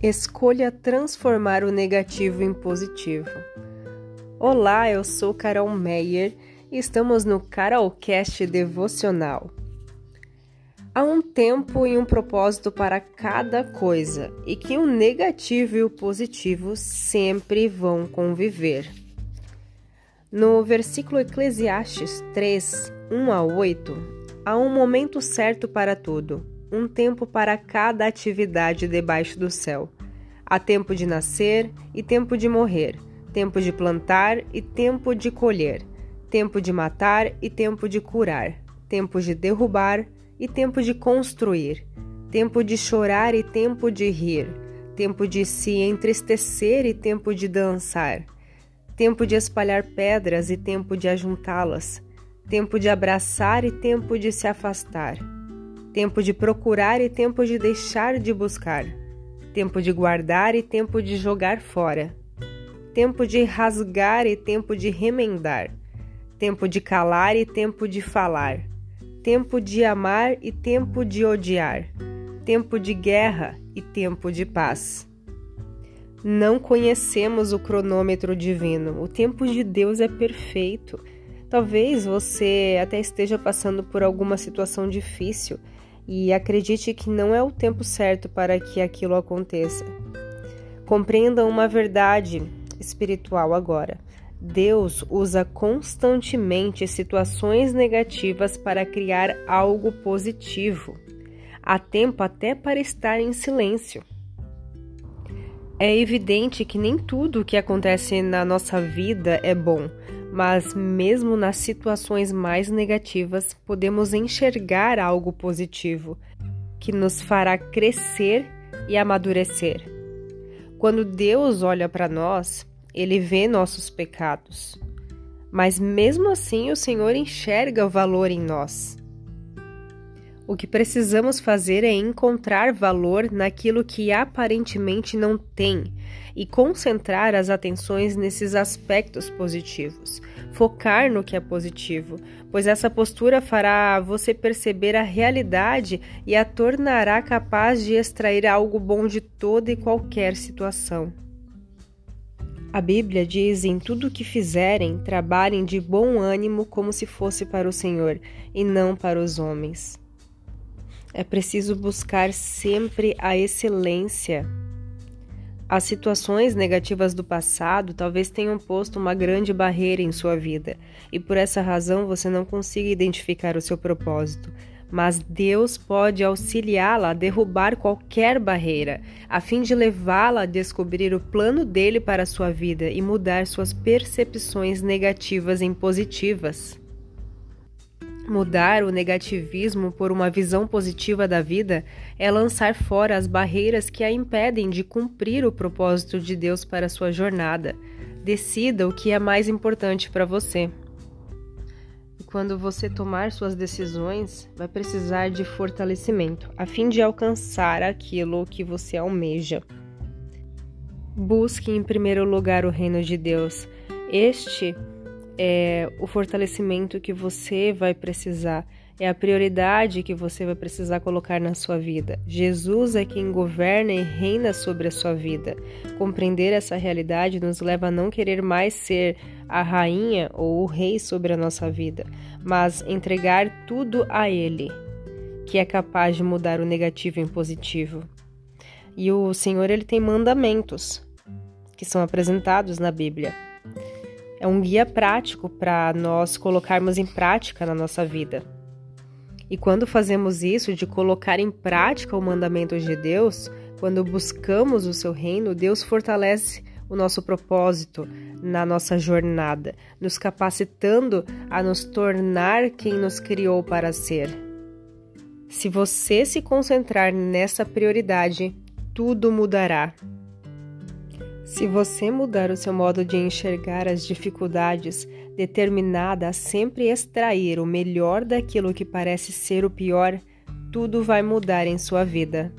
Escolha transformar o negativo em positivo. Olá, eu sou Carol Meyer e estamos no Carolcast Devocional. Há um tempo e um propósito para cada coisa e que o negativo e o positivo sempre vão conviver. No versículo Eclesiastes 3, 1 a 8, há um momento certo para tudo um tempo para cada atividade debaixo do céu. Há tempo de nascer e tempo de morrer, tempo de plantar e tempo de colher, tempo de matar e tempo de curar, tempo de derrubar e tempo de construir, tempo de chorar e tempo de rir, tempo de se entristecer e tempo de dançar, tempo de espalhar pedras e tempo de ajuntá-las, tempo de abraçar e tempo de se afastar tempo de procurar e tempo de deixar de buscar, tempo de guardar e tempo de jogar fora, tempo de rasgar e tempo de remendar, tempo de calar e tempo de falar, tempo de amar e tempo de odiar, tempo de guerra e tempo de paz. Não conhecemos o cronômetro divino. O tempo de Deus é perfeito. Talvez você até esteja passando por alguma situação difícil e acredite que não é o tempo certo para que aquilo aconteça. Compreenda uma verdade espiritual agora. Deus usa constantemente situações negativas para criar algo positivo. Há tempo até para estar em silêncio. É evidente que nem tudo o que acontece na nossa vida é bom, mas mesmo nas situações mais negativas, podemos enxergar algo positivo que nos fará crescer e amadurecer. Quando Deus olha para nós, ele vê nossos pecados, mas mesmo assim o Senhor enxerga o valor em nós. O que precisamos fazer é encontrar valor naquilo que aparentemente não tem e concentrar as atenções nesses aspectos positivos. Focar no que é positivo, pois essa postura fará você perceber a realidade e a tornará capaz de extrair algo bom de toda e qualquer situação. A Bíblia diz: em tudo o que fizerem, trabalhem de bom ânimo como se fosse para o Senhor e não para os homens. É preciso buscar sempre a excelência. As situações negativas do passado talvez tenham posto uma grande barreira em sua vida, e por essa razão você não consiga identificar o seu propósito. Mas Deus pode auxiliá-la a derrubar qualquer barreira, a fim de levá-la a descobrir o plano dele para a sua vida e mudar suas percepções negativas em positivas. Mudar o negativismo por uma visão positiva da vida é lançar fora as barreiras que a impedem de cumprir o propósito de Deus para sua jornada. Decida o que é mais importante para você. E quando você tomar suas decisões, vai precisar de fortalecimento, a fim de alcançar aquilo que você almeja. Busque em primeiro lugar o reino de Deus. Este é o fortalecimento que você vai precisar, é a prioridade que você vai precisar colocar na sua vida. Jesus é quem governa e reina sobre a sua vida. Compreender essa realidade nos leva a não querer mais ser a rainha ou o rei sobre a nossa vida, mas entregar tudo a Ele, que é capaz de mudar o negativo em positivo. E o Senhor ele tem mandamentos que são apresentados na Bíblia é um guia prático para nós colocarmos em prática na nossa vida. E quando fazemos isso, de colocar em prática o mandamento de Deus, quando buscamos o seu reino, Deus fortalece o nosso propósito na nossa jornada, nos capacitando a nos tornar quem nos criou para ser. Se você se concentrar nessa prioridade, tudo mudará. Se você mudar o seu modo de enxergar as dificuldades, determinada a sempre extrair o melhor daquilo que parece ser o pior, tudo vai mudar em sua vida.